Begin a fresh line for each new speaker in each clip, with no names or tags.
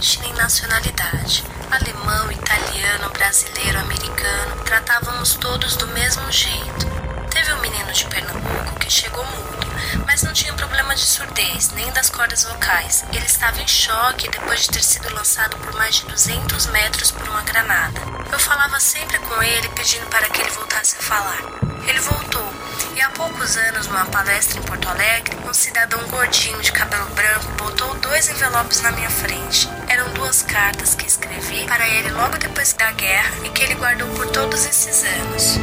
continente nem nacionalidade. Alemão, italiano, brasileiro, americano, tratávamos todos do mesmo jeito. Teve um menino de Pernambuco que chegou mudo, mas não tinha problema de surdez, nem das cordas vocais. Ele estava em choque depois de ter sido lançado por mais de 200 metros por uma granada. Eu falava sempre com ele pedindo para que ele voltasse a falar. Ele voltou, e há poucos anos, numa palestra em Porto Alegre, um cidadão gordinho de cabelo branco botou dois envelopes na minha frente. Eram duas cartas que escrevi para ele logo depois da guerra e que ele guardou por todos esses anos.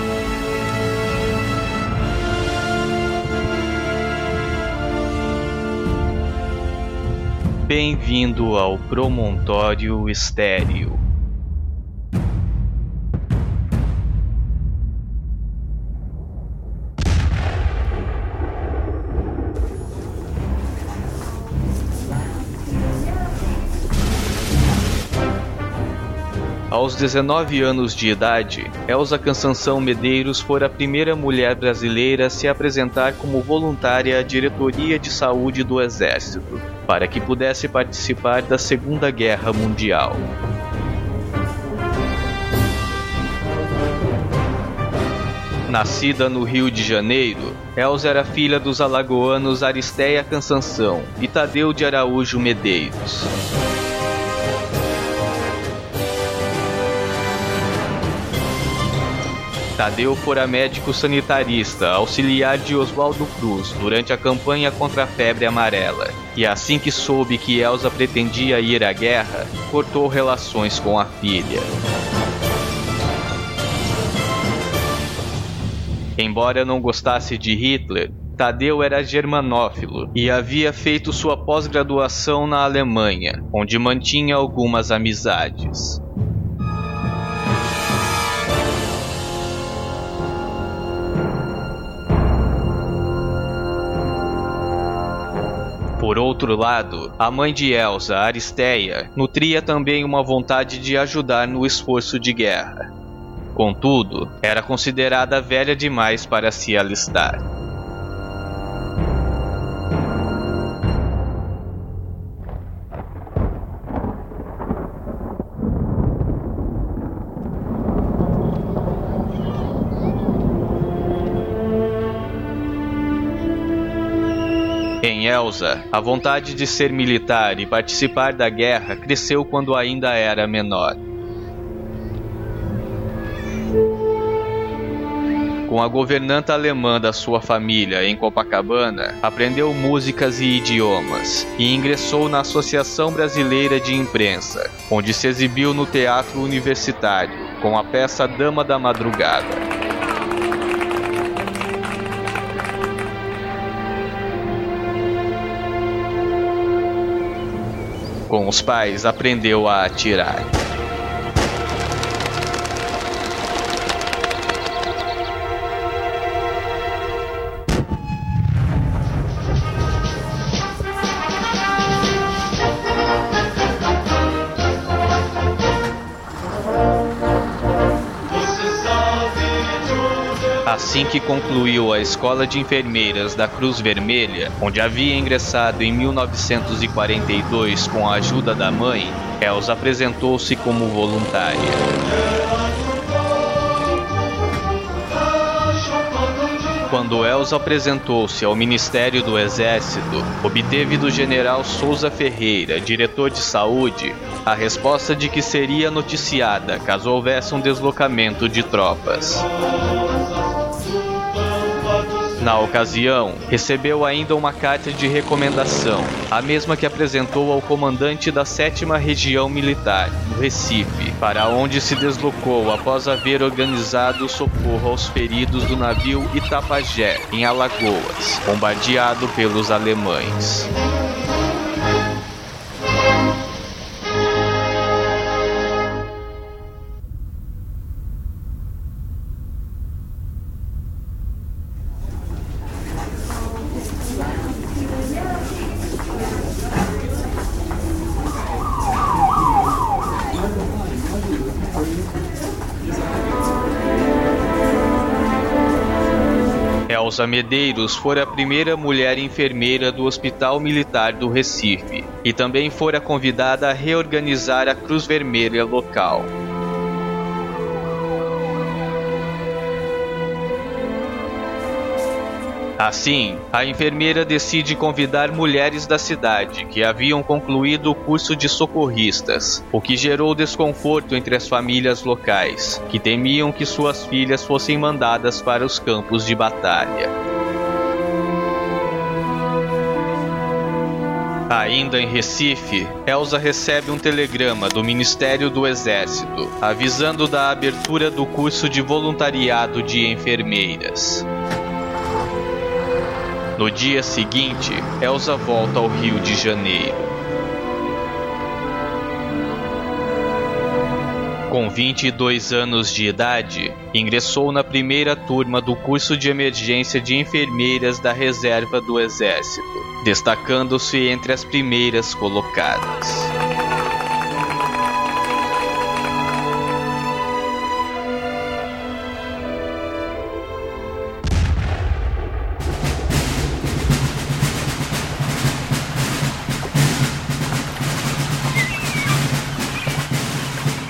Bem-vindo ao Promontório Estéreo. Aos 19 anos de idade, Elza Cansanção Medeiros foi a primeira mulher brasileira a se apresentar como voluntária à Diretoria de Saúde do Exército, para que pudesse participar da Segunda Guerra Mundial. Nascida no Rio de Janeiro, Elza era filha dos alagoanos Aristeia Cansanção e Tadeu de Araújo Medeiros. Tadeu fora médico sanitarista, auxiliar de Oswaldo Cruz durante a campanha contra a febre amarela. E assim que soube que Elsa pretendia ir à guerra, cortou relações com a filha. Embora não gostasse de Hitler, Tadeu era germanófilo e havia feito sua pós-graduação na Alemanha, onde mantinha algumas amizades. Por outro lado, a mãe de Elsa, Aristeia, nutria também uma vontade de ajudar no esforço de guerra. Contudo, era considerada velha demais para se alistar. Em Elsa, a vontade de ser militar e participar da guerra cresceu quando ainda era menor. Com a governanta alemã da sua família em Copacabana, aprendeu músicas e idiomas e ingressou na Associação Brasileira de Imprensa, onde se exibiu no teatro universitário com a peça Dama da Madrugada. Com os pais, aprendeu a atirar. Assim que concluiu a Escola de Enfermeiras da Cruz Vermelha, onde havia ingressado em 1942 com a ajuda da mãe, Elsa apresentou-se como voluntária. Quando Elsa apresentou-se ao Ministério do Exército, obteve do general Souza Ferreira, diretor de saúde, a resposta de que seria noticiada caso houvesse um deslocamento de tropas. Na ocasião, recebeu ainda uma carta de recomendação, a mesma que apresentou ao comandante da 7 Região Militar, no Recife, para onde se deslocou após haver organizado socorro aos feridos do navio Itapajé, em Alagoas, bombardeado pelos alemães. Elza Medeiros fora a primeira mulher enfermeira do Hospital Militar do Recife e também fora convidada a reorganizar a Cruz Vermelha local. Assim, a enfermeira decide convidar mulheres da cidade que haviam concluído o curso de socorristas, o que gerou desconforto entre as famílias locais, que temiam que suas filhas fossem mandadas para os campos de batalha. Ainda em Recife, Elsa recebe um telegrama do Ministério do Exército avisando da abertura do curso de voluntariado de enfermeiras. No dia seguinte, Elsa volta ao Rio de Janeiro. Com 22 anos de idade, ingressou na primeira turma do curso de emergência de enfermeiras da reserva do Exército, destacando-se entre as primeiras colocadas.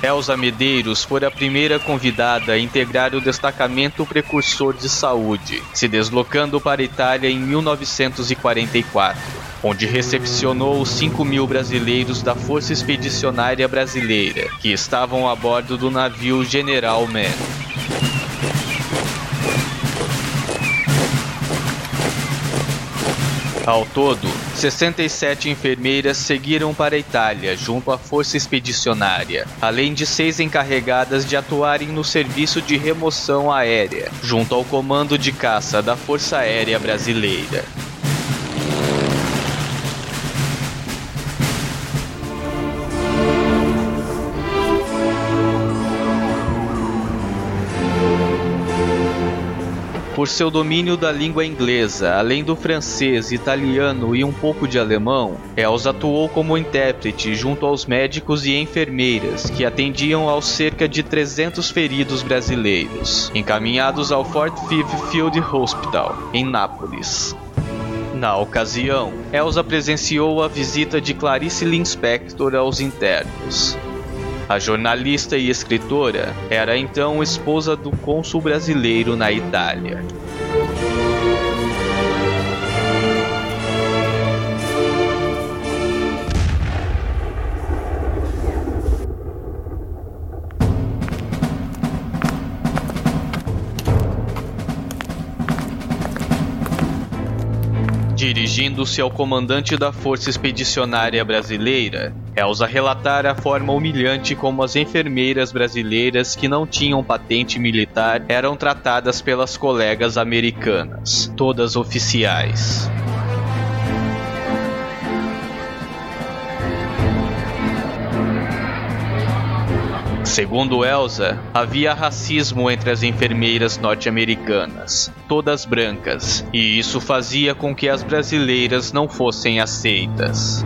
Elza Medeiros foi a primeira convidada a integrar o destacamento precursor de saúde, se deslocando para a Itália em 1944, onde recepcionou os 5 mil brasileiros da Força Expedicionária Brasileira, que estavam a bordo do navio General Mann. Ao todo, 67 enfermeiras seguiram para a Itália junto à Força Expedicionária, além de seis encarregadas de atuarem no serviço de remoção aérea, junto ao Comando de Caça da Força Aérea Brasileira. Por seu domínio da língua inglesa, além do francês, italiano e um pouco de alemão, Els atuou como intérprete junto aos médicos e enfermeiras que atendiam aos cerca de 300 feridos brasileiros, encaminhados ao Fort Fife Field Hospital, em Nápoles. Na ocasião, Elsa presenciou a visita de Clarice Linspector aos internos. A jornalista e escritora era então esposa do cônsul brasileiro na Itália. Dirigindo-se ao comandante da Força Expedicionária Brasileira, Elsa relatara a forma humilhante como as enfermeiras brasileiras que não tinham patente militar eram tratadas pelas colegas americanas, todas oficiais. Segundo Elsa, havia racismo entre as enfermeiras norte-americanas, todas brancas, e isso fazia com que as brasileiras não fossem aceitas.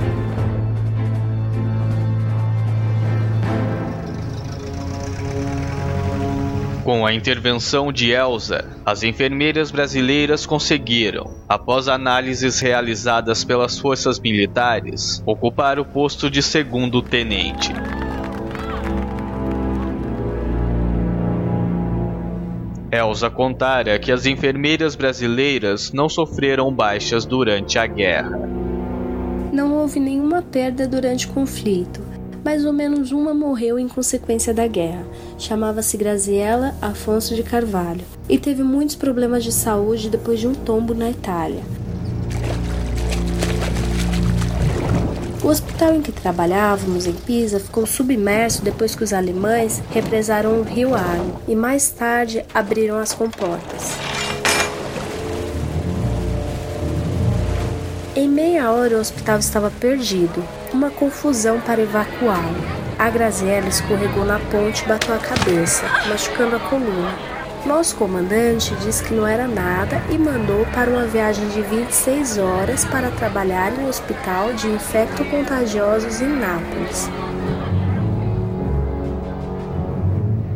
Com a intervenção de Elsa, as enfermeiras brasileiras conseguiram, após análises realizadas pelas forças militares, ocupar o posto de segundo tenente. Elsa contara que as enfermeiras brasileiras não sofreram baixas durante a guerra.
Não houve nenhuma perda durante o conflito. Mais ou menos uma morreu em consequência da guerra. Chamava-se Graziella Afonso de Carvalho e teve muitos problemas de saúde depois de um tombo na Itália. O hospital em que trabalhávamos, em Pisa, ficou submerso depois que os alemães represaram o rio Arno e mais tarde abriram as comportas. Em meia hora o hospital estava perdido, uma confusão para evacuá-lo. A Graziella escorregou na ponte e bateu a cabeça, machucando a coluna. Nosso comandante disse que não era nada e mandou para uma viagem de 26 horas para trabalhar em um hospital de infecto-contagiosos em Nápoles.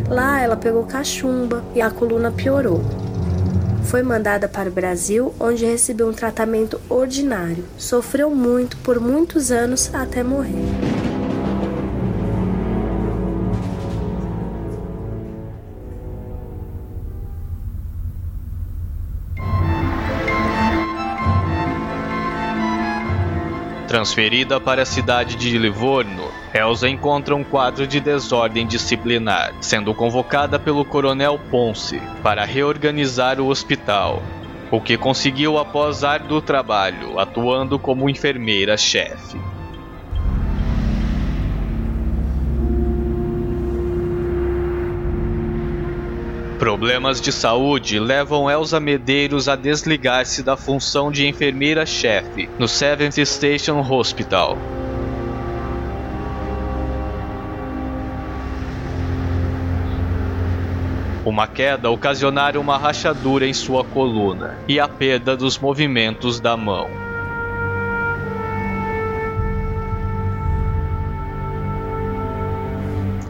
Lá ela pegou cachumba e a coluna piorou. Foi mandada para o Brasil, onde recebeu um tratamento ordinário. Sofreu muito por muitos anos até morrer.
Transferida para a cidade de Livorno, Elsa encontra um quadro de desordem disciplinar, sendo convocada pelo coronel Ponce para reorganizar o hospital, o que conseguiu após árduo trabalho, atuando como enfermeira-chefe. Problemas de saúde levam Elsa Medeiros a desligar-se da função de enfermeira-chefe no Seventh Station Hospital. Uma queda ocasionara uma rachadura em sua coluna e a perda dos movimentos da mão.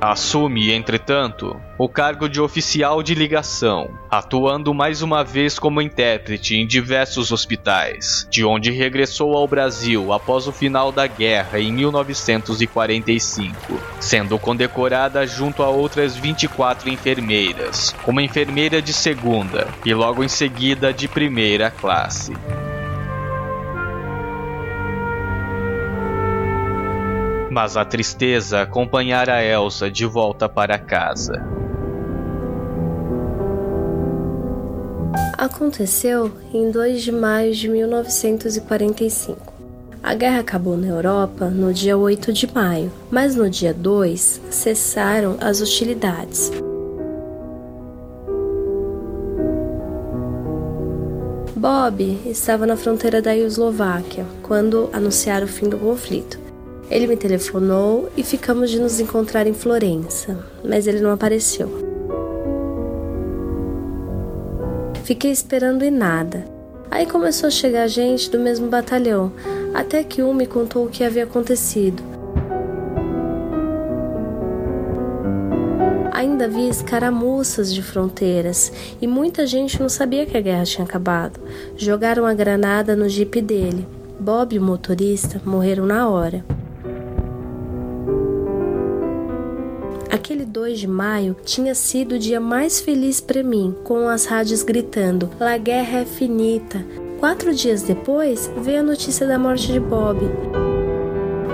Assume, entretanto, o cargo de oficial de ligação, atuando mais uma vez como intérprete em diversos hospitais, de onde regressou ao Brasil após o final da guerra em 1945, sendo condecorada junto a outras 24 enfermeiras, como enfermeira de segunda e logo em seguida de primeira classe. Mas a tristeza acompanhara Elsa de volta para casa.
Aconteceu em 2 de maio de 1945. A guerra acabou na Europa no dia 8 de maio, mas no dia 2 cessaram as hostilidades. Bob estava na fronteira da Eslováquia quando anunciaram o fim do conflito. Ele me telefonou e ficamos de nos encontrar em Florença, mas ele não apareceu. Fiquei esperando e nada. Aí começou a chegar gente do mesmo batalhão, até que um me contou o que havia acontecido. Ainda havia escaramuças de fronteiras e muita gente não sabia que a guerra tinha acabado. Jogaram a granada no jipe dele. Bob e o motorista morreram na hora. Aquele 2 de maio tinha sido o dia mais feliz para mim, com as rádios gritando: La guerra é finita. Quatro dias depois, veio a notícia da morte de Bob.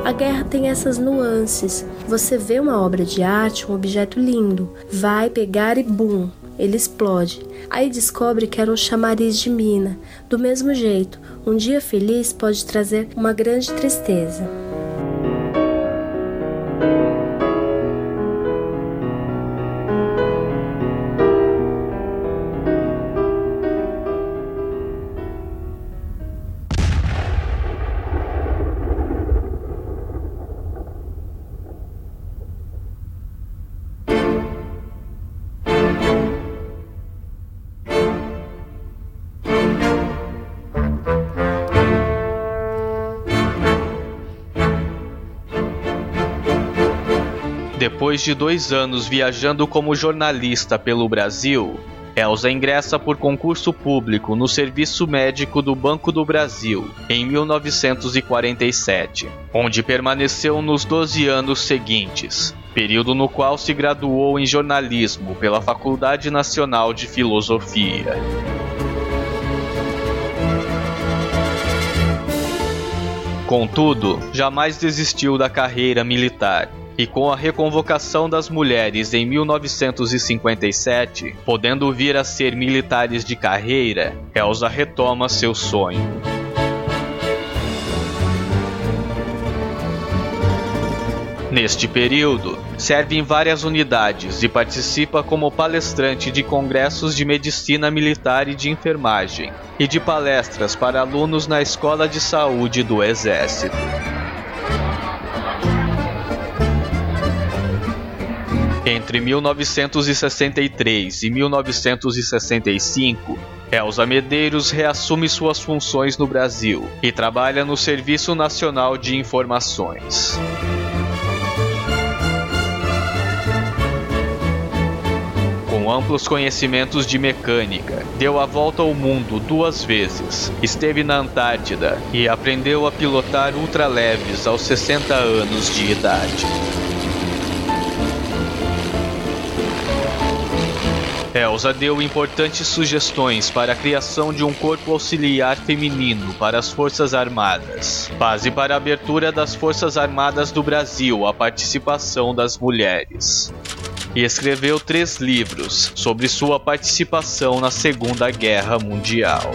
A guerra tem essas nuances. Você vê uma obra de arte, um objeto lindo, vai pegar e bum, ele explode. Aí descobre que era um chamariz de mina. Do mesmo jeito, um dia feliz pode trazer uma grande tristeza.
Depois de dois anos viajando como jornalista pelo Brasil, Elsa ingressa por concurso público no Serviço Médico do Banco do Brasil em 1947, onde permaneceu nos 12 anos seguintes, período no qual se graduou em jornalismo pela Faculdade Nacional de Filosofia. Contudo, jamais desistiu da carreira militar e com a reconvocação das mulheres em 1957, podendo vir a ser militares de carreira, Elsa retoma seu sonho. Neste período, serve em várias unidades e participa como palestrante de congressos de medicina militar e de enfermagem, e de palestras para alunos na Escola de Saúde do Exército. Entre 1963 e 1965, Elza Medeiros reassume suas funções no Brasil e trabalha no Serviço Nacional de Informações. Com amplos conhecimentos de mecânica, deu a volta ao mundo duas vezes, esteve na Antártida e aprendeu a pilotar ultraleves aos 60 anos de idade. Elsa deu importantes sugestões para a criação de um corpo auxiliar feminino para as Forças Armadas, base para a abertura das Forças Armadas do Brasil à participação das mulheres. E escreveu três livros sobre sua participação na Segunda Guerra Mundial.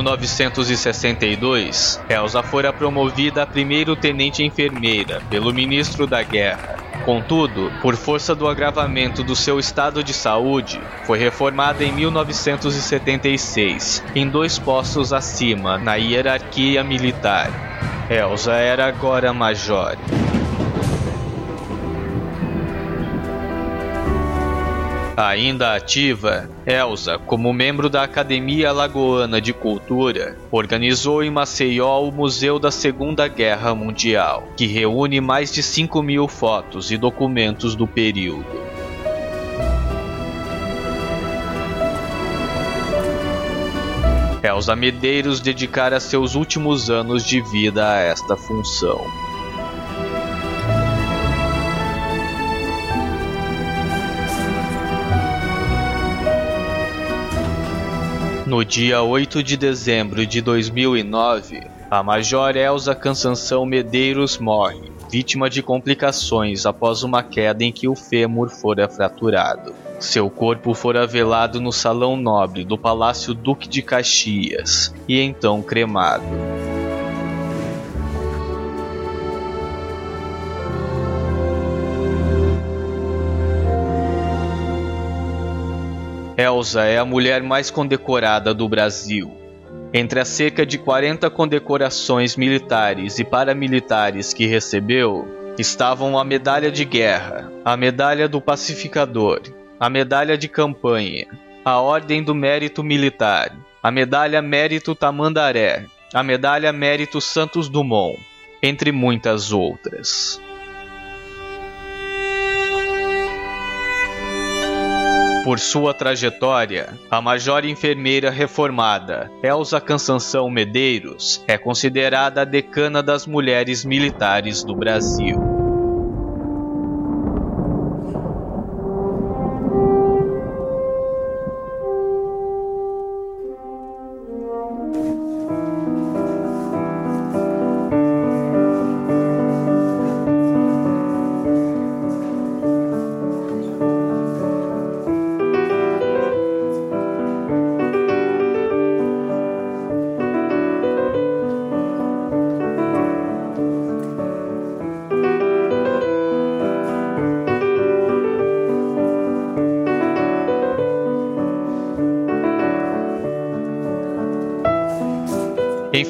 1962, Elsa fora promovida a primeiro tenente enfermeira pelo ministro da Guerra. Contudo, por força do agravamento do seu estado de saúde, foi reformada em 1976, em dois postos acima na hierarquia militar. Elsa era agora major. Ainda ativa, Elsa, como membro da Academia Alagoana de Cultura, organizou em Maceió o Museu da Segunda Guerra Mundial, que reúne mais de 5 mil fotos e documentos do período. Elsa Medeiros dedicara seus últimos anos de vida a esta função. No dia 8 de dezembro de 2009, a Major Elza Cansanção Medeiros morre, vítima de complicações após uma queda em que o fêmur fora fraturado. Seu corpo fora velado no Salão Nobre do Palácio Duque de Caxias e então cremado. Elsa é a mulher mais condecorada do Brasil. Entre as cerca de 40 condecorações militares e paramilitares que recebeu, estavam a Medalha de Guerra, a Medalha do Pacificador, a Medalha de Campanha, a Ordem do Mérito Militar, a Medalha Mérito Tamandaré, a Medalha Mérito Santos Dumont, entre muitas outras. Por sua trajetória, a major enfermeira reformada, Elza Cansanção Medeiros, é considerada a decana das mulheres militares do Brasil.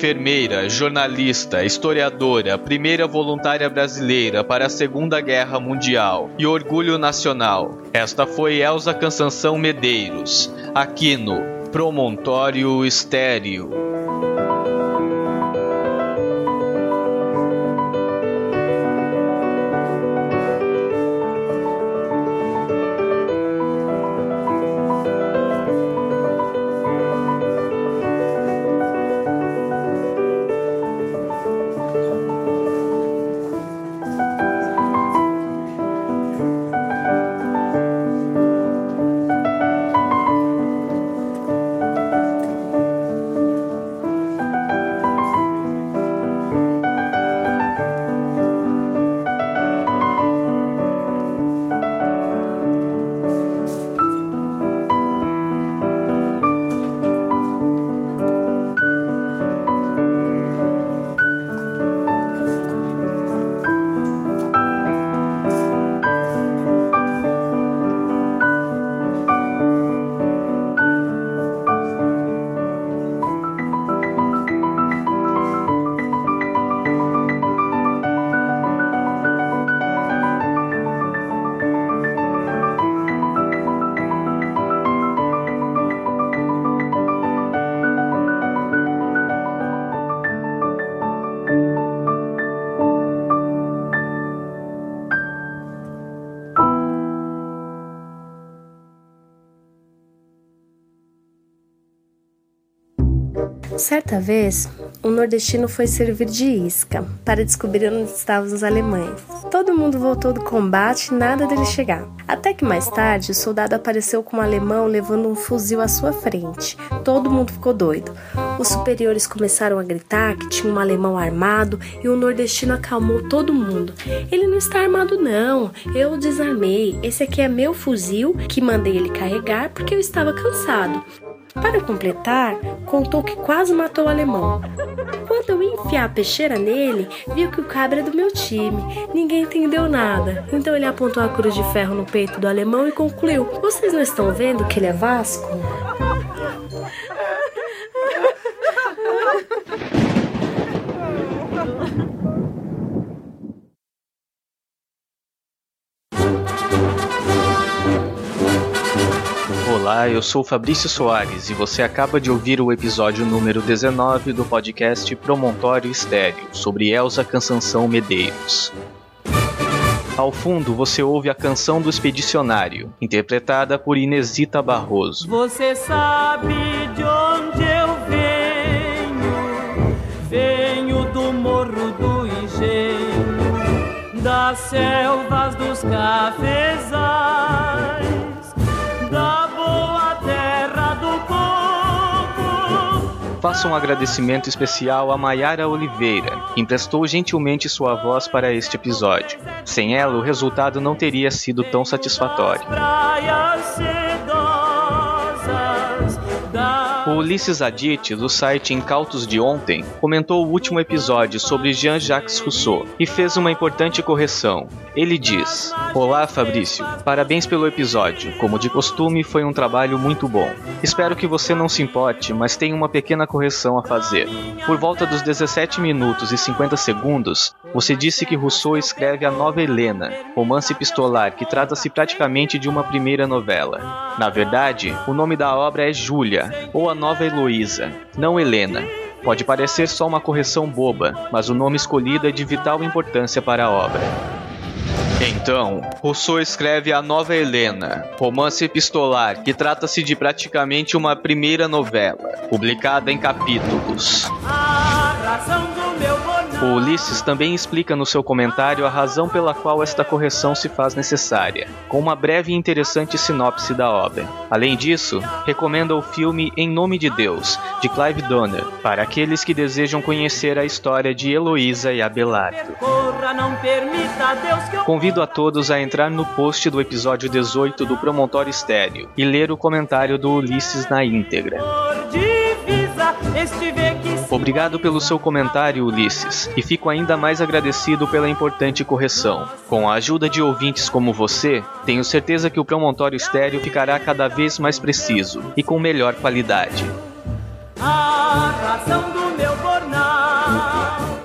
Enfermeira, jornalista, historiadora, primeira voluntária brasileira para a Segunda Guerra Mundial e orgulho nacional. Esta foi Elza Cansanção Medeiros, aqui no Promontório Estéreo.
Certa vez, um nordestino foi servir de isca para descobrir onde estavam os alemães. Todo mundo voltou do combate e nada dele chegar. Até que mais tarde, o soldado apareceu com um alemão levando um fuzil à sua frente. Todo mundo ficou doido. Os superiores começaram a gritar que tinha um alemão armado e o nordestino acalmou todo mundo. Ele não está armado, não. Eu o desarmei. Esse aqui é meu fuzil que mandei ele carregar porque eu estava cansado. Para completar, contou que quase matou o alemão. Quando eu enfiar a peixeira nele, viu que o cabra é do meu time. Ninguém entendeu nada. Então ele apontou a cruz de ferro no peito do alemão e concluiu: Vocês não estão vendo que ele é Vasco?
Olá, eu sou Fabrício Soares e você acaba de ouvir o episódio número 19 do podcast Promontório Estéreo sobre Elsa Cansanção Medeiros. Ao fundo você ouve a canção do Expedicionário, interpretada por Inesita Barroso.
Você sabe de onde eu venho? Venho do morro do engenho, das selvas dos cafezais,
Faça um agradecimento especial a Maiara Oliveira, que emprestou gentilmente sua voz para este episódio. Sem ela, o resultado não teria sido tão satisfatório. O Ulisses Adit, do site Incautos de Ontem, comentou o último episódio sobre Jean-Jacques Rousseau e fez uma importante correção. Ele diz: Olá, Fabrício. Parabéns pelo episódio. Como de costume, foi um trabalho muito bom. Espero que você não se importe, mas tem uma pequena correção a fazer. Por volta dos 17 minutos e 50 segundos, você disse que Rousseau escreve a Nova Helena, romance epistolar que trata-se praticamente de uma primeira novela. Na verdade, o nome da obra é Júlia, ou a Nova Heloísa, não Helena. Pode parecer só uma correção boba, mas o nome escolhido é de vital importância para a obra. Então, Rousseau escreve A Nova Helena, romance epistolar que trata-se de praticamente uma primeira novela, publicada em capítulos.
a razão.
O Ulisses também explica no seu comentário a razão pela qual esta correção se faz necessária, com uma breve e interessante sinopse da obra. Além disso, recomenda o filme Em Nome de Deus, de Clive Donner, para aqueles que desejam conhecer a história de Heloísa e Abelardo. Convido a todos a entrar no post do episódio 18 do Promontório Estéreo e ler o comentário do Ulisses na íntegra.
divisa
Obrigado pelo seu comentário, Ulisses, e fico ainda mais agradecido pela importante correção. Com a ajuda de ouvintes como você, tenho certeza que o Promontório Estéreo ficará cada vez mais preciso e com melhor qualidade.
a razão do.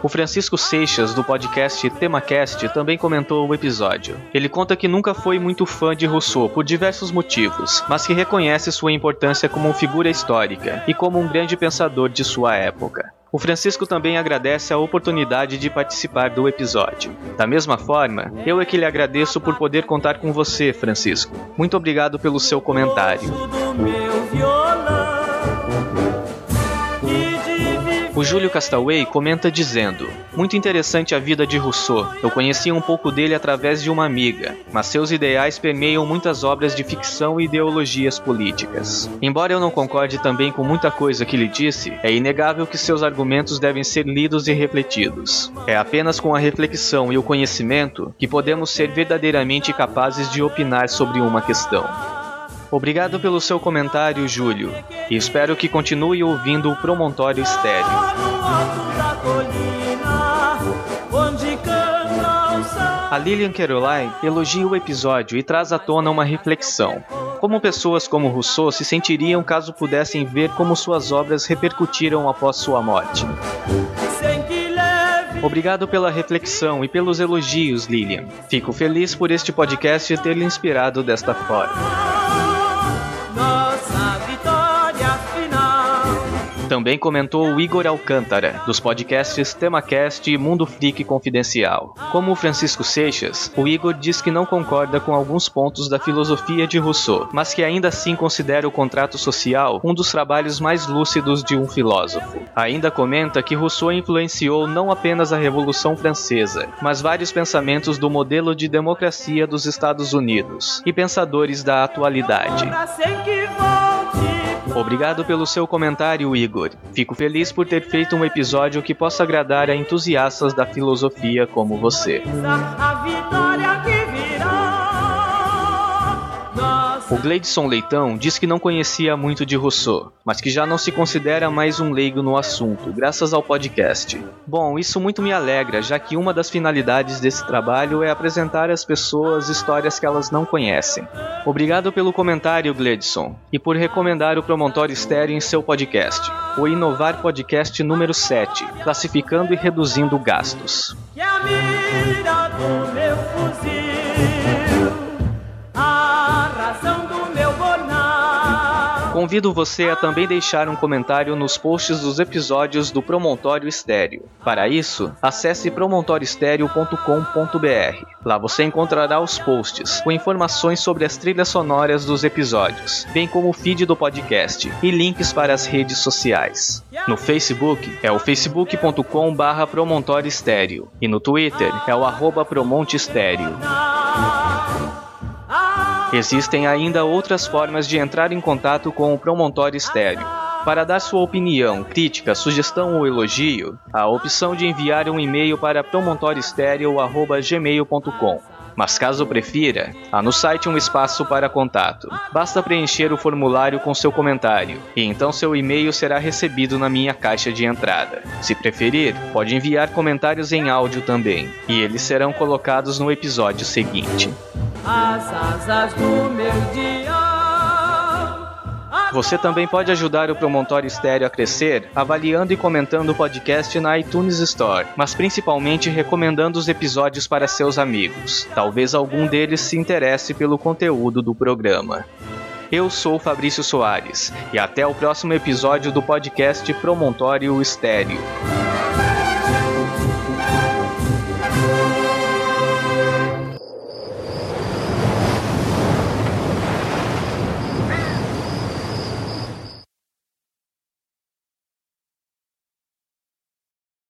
O Francisco Seixas, do podcast TemaCast, também comentou o episódio. Ele conta que nunca foi muito fã de Rousseau por diversos motivos, mas que reconhece sua importância como figura histórica e como um grande pensador de sua época. O Francisco também agradece a oportunidade de participar do episódio. Da mesma forma, eu é que lhe agradeço por poder contar com você, Francisco. Muito obrigado pelo seu comentário. O Júlio Castaway comenta dizendo: Muito interessante a vida de Rousseau. Eu conheci um pouco dele através de uma amiga, mas seus ideais permeiam muitas obras de ficção e ideologias políticas. Embora eu não concorde também com muita coisa que ele disse, é inegável que seus argumentos devem ser lidos e refletidos. É apenas com a reflexão e o conhecimento que podemos ser verdadeiramente capazes de opinar sobre uma questão. Obrigado pelo seu comentário, Júlio, e espero que continue ouvindo o Promontório Estéreo. A Lilian Caroline elogia o episódio e traz à tona uma reflexão. Como pessoas como Rousseau se sentiriam caso pudessem ver como suas obras repercutiram após sua morte? Obrigado pela reflexão e pelos elogios, Lilian. Fico feliz por este podcast ter lhe inspirado desta forma. Também comentou o Igor Alcântara, dos podcasts TemaCast e Mundo Freak Confidencial. Como o Francisco Seixas, o Igor diz que não concorda com alguns pontos da filosofia de Rousseau, mas que ainda assim considera o contrato social um dos trabalhos mais lúcidos de um filósofo. Ainda comenta que Rousseau influenciou não apenas a Revolução Francesa, mas vários pensamentos do modelo de democracia dos Estados Unidos e pensadores da atualidade. Obrigado pelo seu comentário, Igor. Fico feliz por ter feito um episódio que possa agradar a entusiastas da filosofia como você. O Gleidson Leitão diz que não conhecia muito de Rousseau, mas que já não se considera mais um leigo no assunto, graças ao podcast. Bom, isso muito me alegra, já que uma das finalidades desse trabalho é apresentar às pessoas histórias que elas não conhecem. Obrigado pelo comentário, Gleidson, e por recomendar o Promontório Estéreo em seu podcast, o Inovar Podcast número 7, classificando e reduzindo gastos. Que a mira do meu fuzil Convido você a também deixar um comentário nos posts dos episódios do Promontório Estéreo. Para isso, acesse promontorioestereo.com.br. Lá você encontrará os posts com informações sobre as trilhas sonoras dos episódios, bem como o feed do podcast e links para as redes sociais. No Facebook é o facebook.com/barra e no Twitter é o arroba promontestéreo. Existem ainda outras formas de entrar em contato com o Promontório Estéreo. Para dar sua opinião, crítica, sugestão ou elogio, a opção de enviar um e-mail para promontorioestereo.gmail.com. Mas caso prefira, há no site um espaço para contato. Basta preencher o formulário com seu comentário, e então seu e-mail será recebido na minha caixa de entrada. Se preferir, pode enviar comentários em áudio também, e eles serão colocados no episódio seguinte as asas do meu dia. Você também pode ajudar o Promontório Estéreo a crescer avaliando e comentando o podcast na iTunes Store, mas principalmente recomendando os episódios para seus amigos. Talvez algum deles se interesse pelo conteúdo do programa. Eu sou Fabrício Soares e até o próximo episódio do podcast Promontório Estéreo.